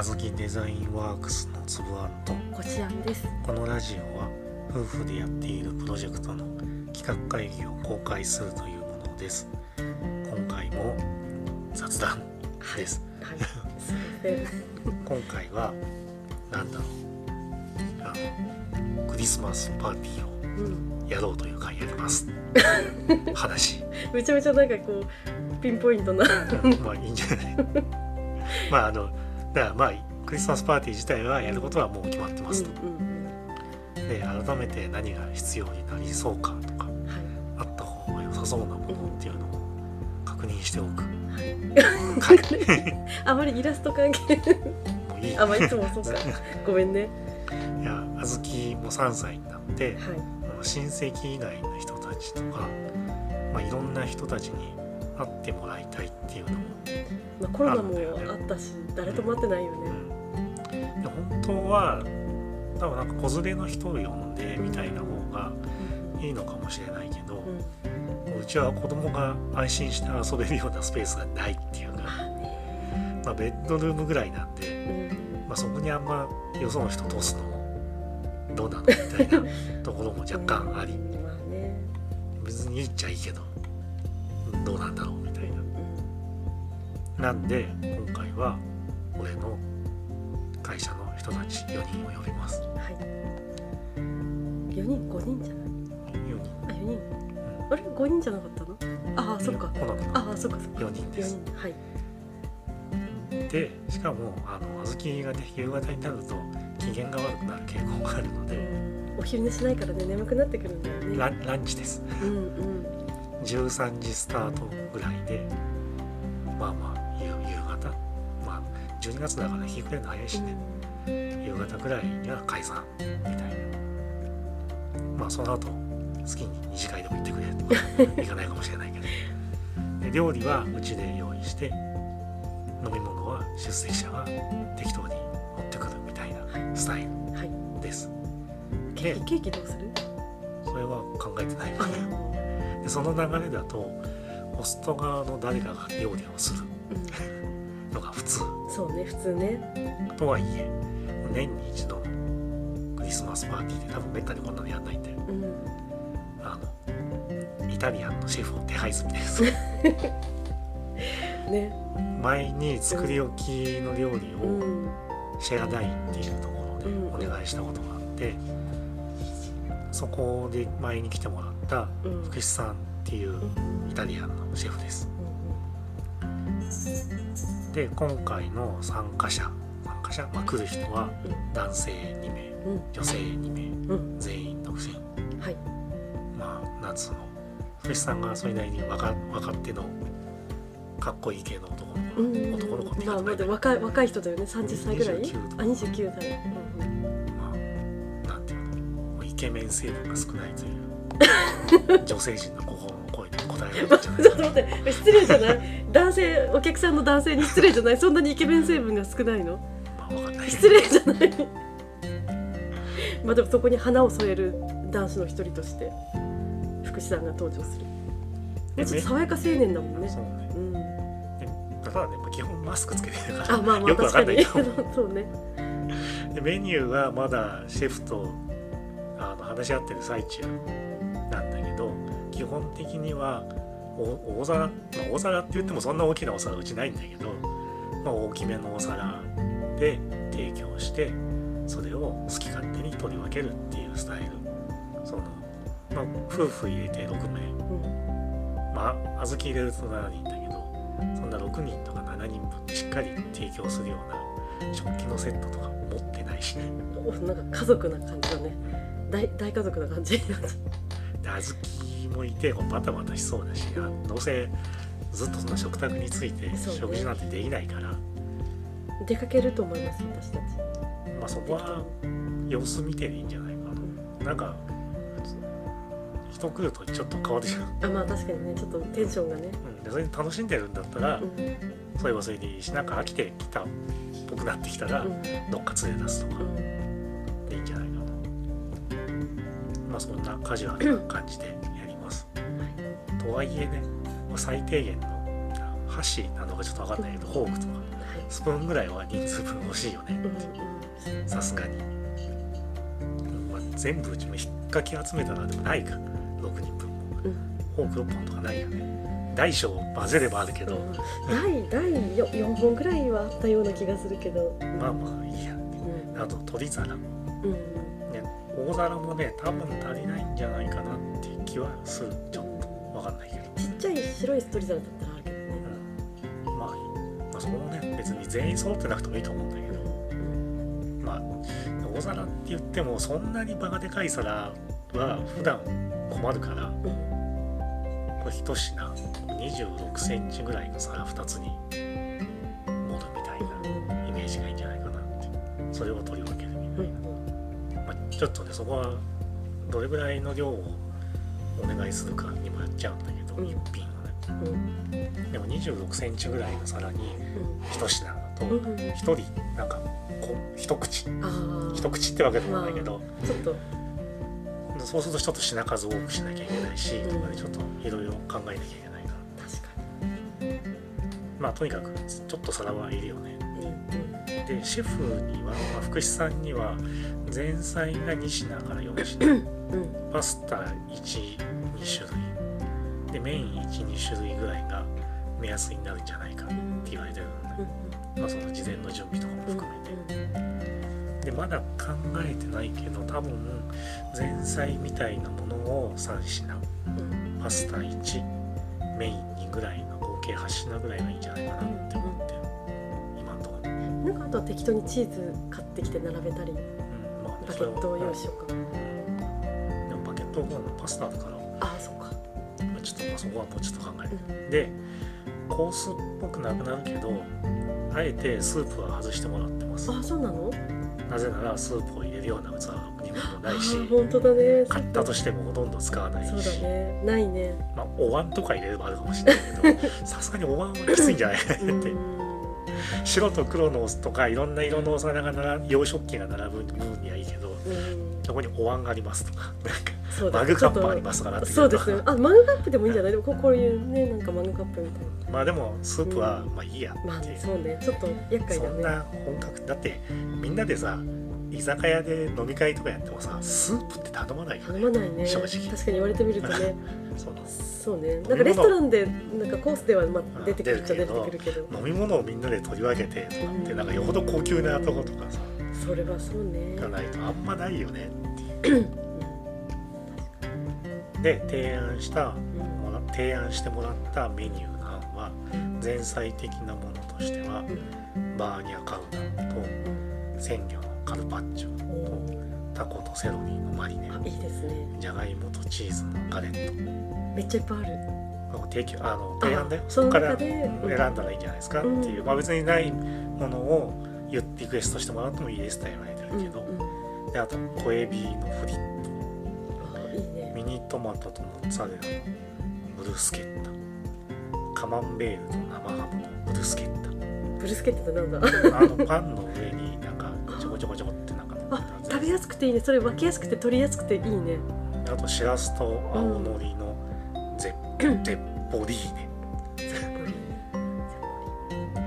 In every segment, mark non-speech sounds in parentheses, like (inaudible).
あずきデザインワークスのつぶあんと。こちらんです。このラジオは夫婦でやっているプロジェクトの企画会議を公開するというものです。今回も雑談です。はい。すい今回はなんだろう。あのクリスマスパーティーをうんやろうという会やります。話。(laughs) めちゃめちゃなんかこうピンポイントな。まあいいんじゃない。まああのだからまあクリスマスパーティー自体はやることはもう決まってますと、で改めて何が必要になりそうかとかうんはあった方が良さそうなものっていうのを確認しておく。い。会 (laughs) あまりイラスト関係。もういい。あまあいつもそうか。ごめんね。いやあずきも3歳になってはい。親戚以外の人たちとか、まあ、いろんな人たちに会ってもらいたいっていうのも、まあコロナもあったし誰とも会ってないよね。うん、で本当は多分なんか子連れの人を呼んでみたいな方がいいのかもしれないけど、うん。うちは子供が安心して遊べるようなスペースがないっていうか、まあベッドルームぐらいなんで、うん。まあ、そこにあんまよその人通すのもどうなのみたいな (laughs) ところも若干あり。うん。まあね。別に言っちゃいいけどどうなんだろうみたいうんななんで今回は俺の会社の人たち4人を呼びます。はい。四人五人じゃない？4人、あ四人。うん。あれ？五人じゃなかったの？ああそっか。このああそっかそっか。4人で四す人。はい。でしかもあの小豆がね夕方になると機嫌が悪くなる傾向があるのでお昼寝しないからね眠くなってくるんだよね。ランランチです。うんうん。13時スタートぐらいでまあまあ夕夕方まあ12月だから日暮れるの早いしね。夕方ぐらいには解散みたいな。まあその後好きに二次会でも行ってくれとか行かないかもしれないけど。で料理はうちで用意して飲み物は出席者が適当に持ってくるみたいなスタイルはい。ですケーキケーキどうする？それは考えてない。あでその流れだとホスト側の誰かが料理をする。うんのが普通。そうね普通ね。とはいえ年に一度のクリスマスパーティーで多分めったにこんなのやんないんでうん。あのイタリアンのシェフを手配済みです。(laughs) ね。前に作り置きの料理うをん。シェアダインっていうところでうん。お願いしたことがあってそこで前に来てもらったうん。福士さんっていうイタリアンのシェフです。で今回の参加者参加者、まあ、来る人は男性2名うん。うん女性2名うん。全員独身はい。まあなんつうの。福士さんがそれなりに若若手のかっこいい系の男の子、うん。男の子ってまあまだ若い若い人だよね。30歳ぐらい？29とか。あ29歳うんまあなんていうの。もうイケメン成分が少ないという (laughs) 女性陣の心の声で答えられるんじゃないちょかなっと待って失礼じゃない？男性お客さんの男性に失礼じゃない？そんなにイケメン成分が少ないの？まあわかんない。失礼じゃない。まあでもそこに花を添える男子の一人として福士さんが登場する。でちょっと爽やか青年だもんね。そうね。うん。でただね、まあ、基本マスクつけてるから。あまあまあよくわかんないけどそうね。でメニューはまだシェフとあの話し合ってる最中本的にはお大皿、まあ、大皿って言ってもそんな大きなお皿うちないんだけど、まあ、大きめのお皿で提供してそれを好き勝手に取り分けるっていうスタイル。その、まあ、夫婦入れて6名。うん。まあ小豆入れると7人だけどそんな6人とか7人分しっかり提供するような食器のセットとか持ってないし。ね (laughs) おなんか家族な感じだね。大大家族な感じで小豆もいてこうバタバタしそうだしあどうせずっとその食卓について食事なんてできないから、出かけると思います私たち。まあ、そこは様子見てでいいんじゃないかうんな。なんか人来るとちょっと変わってしまう、あまあ確かにねちょっとテンションがね。うん、でそれで楽しんでるんだったら、うん。それはそれでいいしなんか飽きてきたっぽくなってきたら、うん。どっか連れ出すとか。うん。でいいんじゃないかな。まあそんなカジュアルな感じでやります。とはいえね最低限の箸なのかちょっと分かんないけどフォークとかスプーンぐらいは人数分欲しいよね。さすがに、まあ、全部うちも引っかき集めたらでもないか。6人分も。うん。フォーク6本とかないよね。大小混ぜればあるけど、第第4本ぐらいはあったような気がするけど、まあまあいいやう。ん。あと取り皿、ね、うん大皿もね多分足りないんじゃないかなっていう気はする。ちょっとわかんないけど。ちっちゃい白いストリザルだったらあるけどね、うん。まあ、まあそこもね別に全員揃ってなくてもいいと思うんだけど。うんまあ大皿って言ってもそんなに場がでかい皿は普段困るからうんこれ一品26センチぐらいの皿2つに盛るみたいなイメージがいいんじゃないかなって。それを取りちょっとねそこはどれぐらいの量をお願いするかにもやっちゃうんだけど、うん。一品はね。うん。うんでも26センチぐらいの皿に一品だとうん。うん一人なんかこう一口。一口ってわけでもないけど、ちょっと。そうするとちょっと品数多くしなきゃいけないし、うん。とかでちょっといろいろ考えなきゃいけないから。確かまあとにかくちょっと皿はいるよね。にうんでシェフには、まあ、福士さんには前菜が2品から4品。うん。うんパスタ12種類。でメイン12種類ぐらいが目安になるんじゃないかって言われてるのね、まあ、その事前の準備とかもうん含めてでまだ考えてないけど多分前菜みたいなものを3品。うん。パスタ1メイン2ぐらいの合計8品ぐらいがいいんじゃないかなって思ってとは適当にチーズ買ってきて並べたりうんまあねバケットを用意しようか。うんでもバケットはパスタだから。ああそっか。まあちょっとまあそこはもうちょっと考える。うん。でコースっぽくなくなるけどあえてスープは外してもらってます。あそうなの？なぜならスープを入れるような器にもないし本当だね。買ったとしてもほとんど使わないそうだし、ね。ないね。まあ、お椀とか入れればあるかもしれないけど (laughs) さすがにお椀はきついんじゃない？って。うん白と黒のとかいろんな色のお皿が並ぶ洋食器が並ぶ分にはいいけどうん。そこにお椀がありますとか。なんかマグカップありますからそうですね。あマグカップでもいいんじゃない？でもここういうねなんかマグカップみたいな。まあでもスープはまあいいやまあっていう、そうね。ちょっと厄介だね。そんな本格だってみんなでさ居酒屋で飲み会とかやってもさスープって頼まないよね。頼まないね。正直。確かに言われてみるとね。(laughs) そのそうね。なんかレストランでなんかコースではまあ出てくるっちゃ出てくるけど。飲み物をみんなで取り分けてとかってうんなんかよほど高級なとことかさそれはそうね。がないとあんまないよね。っていうで提案したうん提案してもらったメニューの案は前菜的なものとしてはうん。バーニャカウダとうん。鮮魚のカルパッチョタコとセロリのマリネ。あいいですね。じゃがいもとチーズのガレッめっちゃいっぱいある。提供あの提案だよあそこから選んだらいいんじゃないですか？っていう、うんまあ、別にないものを言ってリクエストしてもらってもいいですとは言われてるけど、うんうんであと小エビのフリット。あいいね。ミニトマトとモッツァレラのブルスケッタ。カマンベールと生ハムのブルスケッブルスケットってなんだ？タあのパンの上にちょこちょこってなんかあ食べやすくていいね。それ分けやすくて取りやすくていいねあとしらすと青のりのゼッゼッポリーネ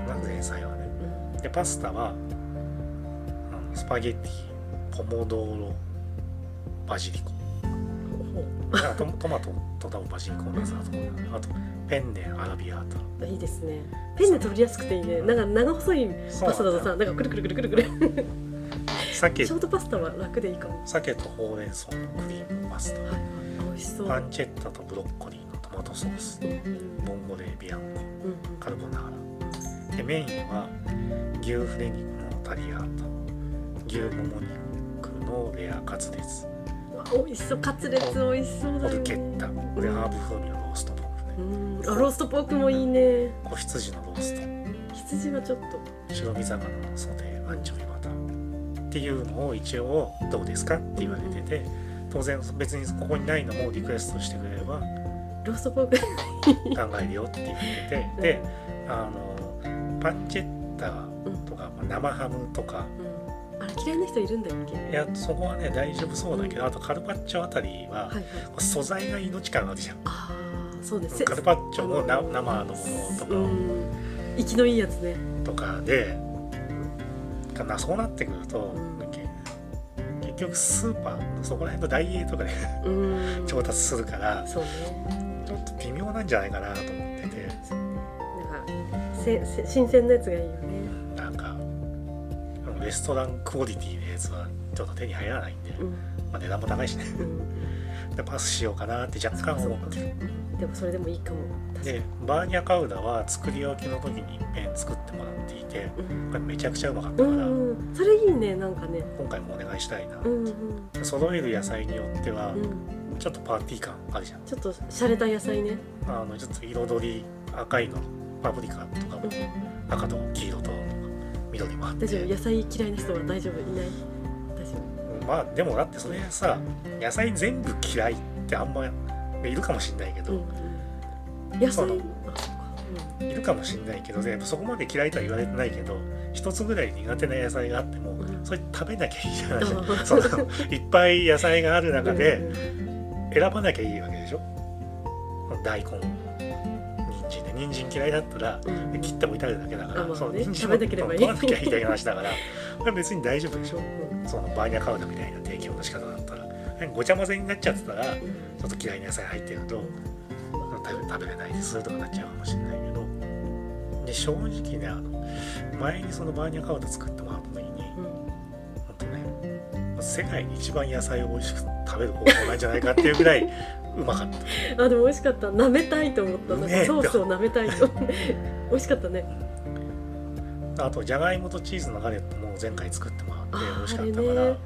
なん前菜はね。うん。でパスタはあのスパゲッティポモドーロバジリコ。トトマトと多分バジリコのやつだと思あとペンネアラビアータ。ういいですね。ペンで取りやすくていいね。なんか長細いパスタだとさなんかくるくるくるくるくる鮭。ショートパスタは楽でいいかも。鮭とほうれん草のクリームパスタ。はい。美味しそう。パンチェッタとブロッコリーのトマトソース。ボンゴレビアンコ。うん。カルボナーラ。でメインは牛フレ肉のタリアータ。牛もも肉のレアカツレツ美味しそう。カツレツ美味しそうだよね。ポルケッタ。でハーブ風味のローストポークうねん。あローストポークもいいね。子羊のロースト。羊はちょっと。白身魚のソテーアンチョビっていうのを一応どうですかって言われてて当然別にここにないのもリクエストしてくれればローストポーク考えるよって言っててであのパンチェッタとか、まあ生ハムとかうん。あれ嫌いな人いるんだっけ？いやそこはね大丈夫そうだけど、あとカルパッチョあたりは、はいはい。素材が命感あるじゃん。ああそうです。カルパッチョの生のものとか。生きのいいやつね。とかでかなそうなってくると、結局スーパーのそこら辺のダイエーとかでうん。調達するからね。ちょっと微妙なんじゃないかなと思ってて。なんか新鮮なやつがいいよね。なんかレストランクオリティのやつはちょっと手に入らないんで、うん。まあ、値段も高いしね。うん。でパスしようかなって若干思ってる。うんでもそれでもいいかも。でバーニャカウダは作り置きの時に一遍作ってもらっていてうんこれめちゃくちゃうまかったうから、んうん。それいいねなんかね。今回もお願いしたいな、うんうん。揃える野菜によってはうん。ちょっとパーティー感あるじゃん。ちょっと洒落た野菜ね。あのちょっと彩り赤いのパプリカとかもうん赤と黄色と緑もあって。大丈夫野菜嫌いな人は大丈夫いない？大丈まあでもだってそれさ野菜全部嫌いってあんまいるかもしんないけど、野菜いるかもしんないけどでそこまで嫌いとは言われてないけど一つぐらい苦手な野菜があっても、うん。それ食べなきゃいいじゃない。あー (laughs) そのいっぱい野菜がある中うんでうん。選ばなきゃいいわけでしょ。大根人参で人参嫌いだったら切って置いてあるだけだから、その人参食べなければいい。取らなきゃいいだけの話だから。別に大丈夫でしょ。うん。そのバーニャカウダみたいな提供の仕方だったらごちゃ混ぜになっちゃってたらちうん。ょっと嫌いな野菜入ってると食べれないですとかなっちゃうかもしれないけどで正直ねあの前にそのバーニャカウダ作ってもらった時にうん。本当ね世界に一番野菜を美味しく食べる方法なんじゃないかっていうぐらい (laughs) うまかった。あでも美味しかった。舐めたいと思った。なんかソースを舐めたいと (laughs) 美味しかったね。あとじゃがいもとチーズのガレットも前回作ってもらって美味しかったから、ね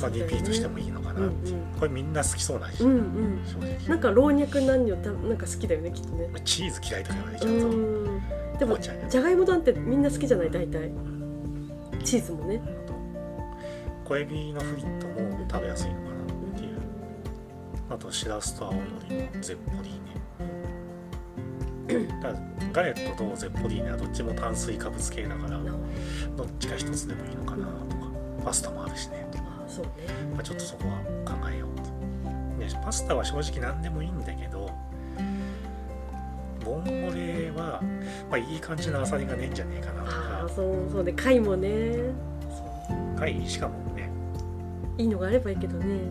まあ、リピートしてもいいのかなっていう、これみんな好きそうな味、うんうん。正直。なんか老若男女たなんか好きだよねきっとね。チーズ嫌いとか言われちうゃうと、ん。でもじゃがいもなんてみんな好きじゃない？大体。うんチーズもね。小エビのフリットも食べやすいのかなっていう。あとしらすと青のりのゼッポリーネ。だガレットとゼッポリーネはどっちも炭水化物系だからなど。っちか一つでもいいのかなとか。パスタもあるしね、あそうね。まあ、ちょっとそこは考えようと。でパスタは正直何でもいいんだけどボンゴレは、まあ、いい感じのアサリがねえんじゃねえかなとか。ああそうそうね。貝もね。はいしかもね。いいのがあればいいけどね。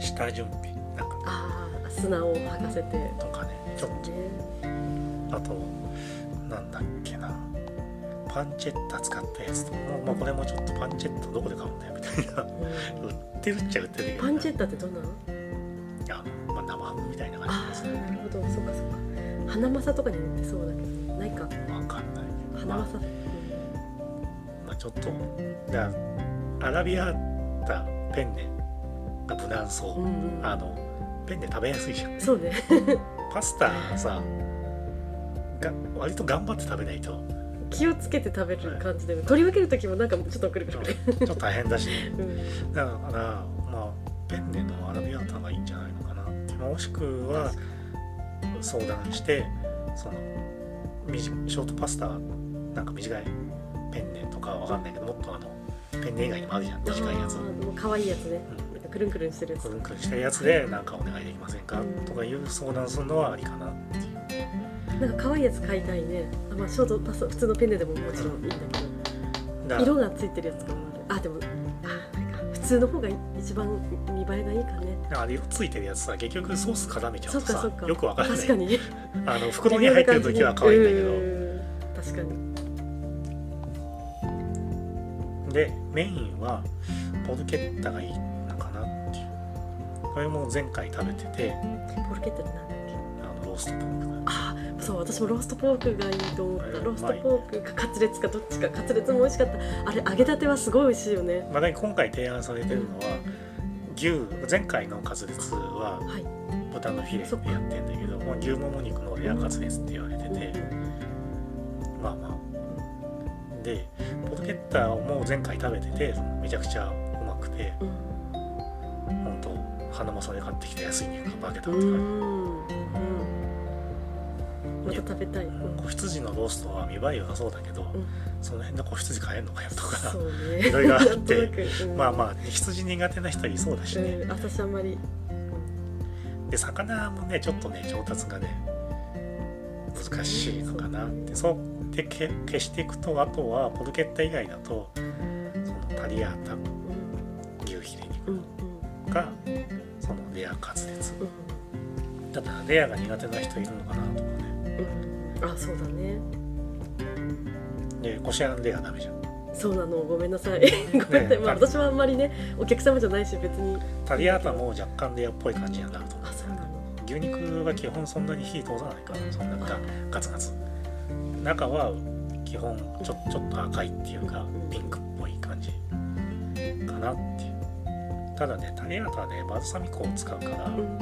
下準備なんか。ああ砂を履かせて。とかねちょっと。ね。あとパンチェッタ使ったやつとかも、まあ、これもちょっとパンチェッタどこで買うんだよみたいな。う売ってるっちゃ売ってるけどんパンチェッタってどんなの？あの、まあ、生ハムみたいな感ああじです。なるほど。そっかそっか。花正とかに売ってそうだけどないか。わかんない。花正、まあ、ちょっとだアラビアータペンネが無難そう、うんうん。あのペンネ食べやすいじゃん。そうね。パスタさが割と頑張って食べないと気をつけて食べる感じで取り分ける時もなんかちょっとくるくるちょっと大変だし、ね、うん。だからまあペンネのアラビアータがいいんじゃないのかな。もしくは相談してそのショートパスタなんか短いペンネとかわかんないけどもっとあのペンネ以外にもあるじゃん。短いやつもう可愛いやつね。うん。くるんくるんしてるやつ。くるんくるんしたやつでなんかお願いできませんか？とかいう相談するのはありかななんか可愛いやつ買いたいね。あまあショートパスタ普通のペンネでももちろんいいんだけだど色がついてるやつとかもある。あでもああれか普通の方が一番見栄えがいいかね。あれ色ついてるやつさ結局ソース絡めちゃうとさそっかそっか。よくわからない。確かに。(laughs) あの袋に入ってる時は可愛いんだけど。うん確かにでメインはポルケッタがいいのかなっていう。これも前回食べてて。ポルケッタってなんだっけ？あのローストポークああそう私もローストポークがいいと思った。ローストポークかカツレツかどっちか。カツレツも美味しかった。あれ揚げたてはすごい美味しいよね。まあ、今回提案されてるのは牛前回のカツレツははい。豚のフィレでやってんだけど、まあ、牛もも肉のレアカツレツって言われてて、まあまあ。でポルケッタをもう前回食べててめちゃくちゃうまくてうん。本当花正で買ってきた安い肉が化けたってうん。感うんまた食べたい、じ、うん。子羊のローストは見栄え良さそうだけど、うん。その辺の子羊買えんのかよとかいろいろあって。(laughs) うん。まあまあ羊苦手な人いそうだしね、うん、私あんまりで魚もねちょっとね調達がね難しいのかなって。そうでけ消していくとあとはポルケッタ以外だとそのタリアータうん。牛ヒレ肉がそのレア滑舌。うん。ただレアが苦手な人いるのかなとか。ねうんあそうだね。でコシアンレアダメじゃん。そうなのごめんなさい。(laughs) ごめんなさい、まあ、私はあんまりねお客様じゃないし別に。タリアータも若干レアっぽい感じになると思う。あそうなの。牛肉は基本そんなに火通さないからそんなガガツガツ。中は基本ちょちょっと赤いっていうかうんピンクっぽい感じかなっていう。ただねタリアータはねバルサミコを使うからうん。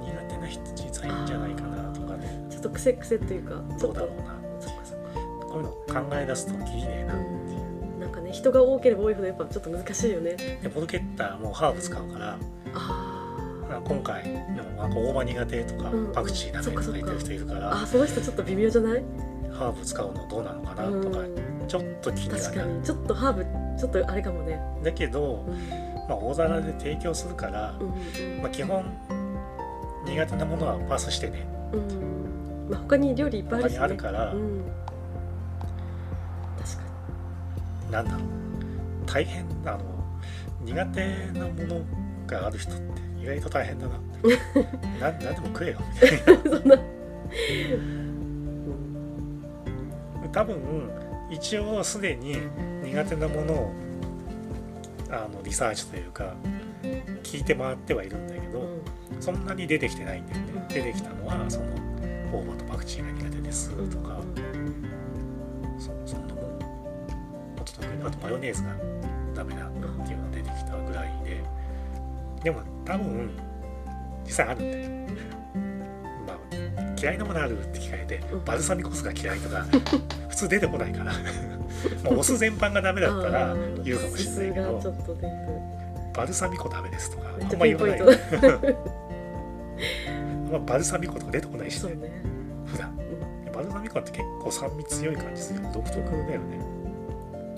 苦手な人実はいいんじゃないかなとかね。ちょっと癖癖っていうかちょっとどうだろうな。そっかそっか。こういうの考え出すときりねえなっていううんなんかね人が多ければ多いほどやっぱちょっと難しいよね。でポルケッタもハーブ使うからあ今回でもなんか大葉苦手とかうん。うんパクチーダメとか言ってる人いるからーあその人ちょっと微妙じゃない？ハーブ使うのどうなのかなうん。とかちょっと気には確なる。かに。ちょっとハーブちょっとあれかもね。だけどう、ん。まあ、大皿で提供するから、うんうん。まあ、基本苦手なものはパスしてね。うんまあ他に料理いっぱいあるしね。あるから、うん。確かなんだろう。大変あの苦手なものがある人って意外と大変だなって。(laughs) な何でも食えよ。みたいな、多分一応すでに苦手なものをあのリサーチというか聞いて回ってはいるんだけど、そんなに出てきてないんだよね、うん出てきたのはその大葉とパクチーが苦手です。うんとか、そそんなもん。もっと特にあとマヨネーズがダメだ。っていうのが出てきたぐらいで。でも多分実際あるんだよまあ嫌いなものあるって聞かれてうん。バルサミコ酢が嫌いとか普通出てこないから。(laughs) まあお酢全般がダメだったら言うかもしれないけどバルサミコダメですとかあんま言わない。(laughs) まあ、バルサミコとか出てこないしねうんバルサミコって結構酸味強い感じする。よ独特だよね、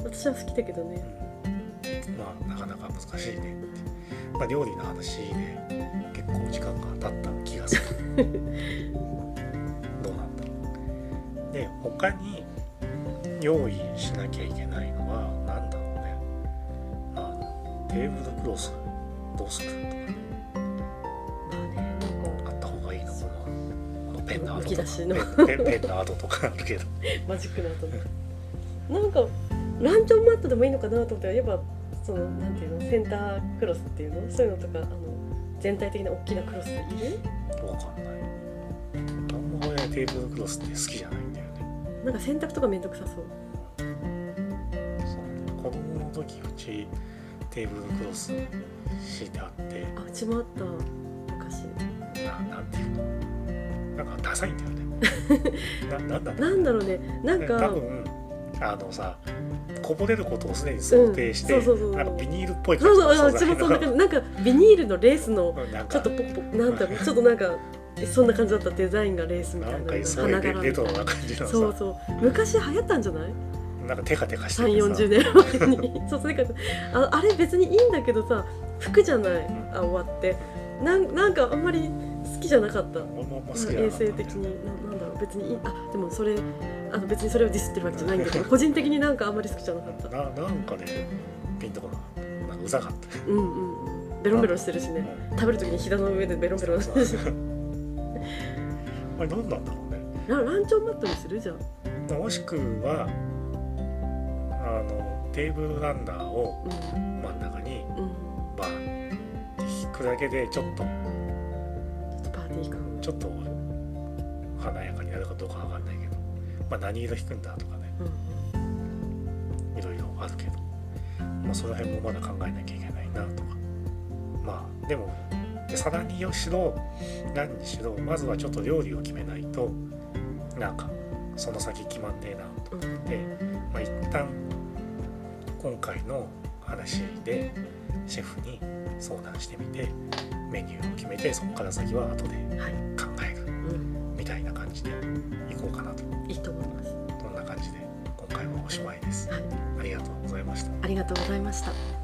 私は好きだけどね。うん、まあなかなか難しいね。まあ料理の話で結構時間が経った気がする。(laughs) どうなんだろう。で他に用意しなきゃいけないのは何だろうね。あのテーブルクロス。どうする？き出しのペンの跡とかあるけど。(laughs) マジックなとなんかランチョンマットでもいいのかなと思ったらやっぱそのなんていうのセンタークロスっていうの？そういうのとかあの全体的な大きなクロスいる？わかんない。あんま俺テーブルクロスって好きじゃないんだよねなんか洗濯とかめんどくさそう。そうね。子供の時うちテーブルクロス敷いてあって。あうちもあった。昔。ななんていうの？なんかダサいんだよね。ななんだろうなんだろうね。なん多か分あのさこぼれることをすでに想定して、うんそうそうそう。なんかビニールっぽいそうそうの。うちもそんな感じなんかビニールのレースのちょっとポコポコなんだろう (laughs) ちょっとなんかそんな感じだったデザインがレースみたいなんかなそういな。レトロな感じそうそう。昔流行ったんじゃない？なんかテカテカして3てさ。四4 0年前に。(laughs) そうそれからああれ別にいいんだけどさ服じゃない？あ終わって。なんなんかあんまり好きじゃなかった。俺もあんま好きじゃな衛生的に。ななんだろう。別にいい。あでもそれあの別にそれをディスってるわけじゃないんだけど (laughs) 個人的になんかあんまり好きじゃなかった。ななんかねピンとこなかったなんかうざかった。うんうんうん。ベロンベロンしてるしね。食べる時に膝の上でベロンベロン。してるしあれ何なんだろうね。ラランチョンマットにする？じゃんもしくはあのテーブルランナーをうん。真ん中にうん。バーンって引くだけでちょっとちょっと華やかになるかどうかわかんないけど、まあ、何色引くんだとかねうんいろいろあるけど、まあ、その辺もまだ考えなきゃいけないなとか。まあでもで皿にしろ何にしろまずはちょっと料理を決めないとなんかその先決まんねえなとうんうん。で、まあ、一旦今回の話でシェフに相談してみてメニューを決めてそこから先は後で。はいみたいこうかなと。いいと思います。そんな感じで今回はおしまいです。はい。ありがとうございました。ありがとうございました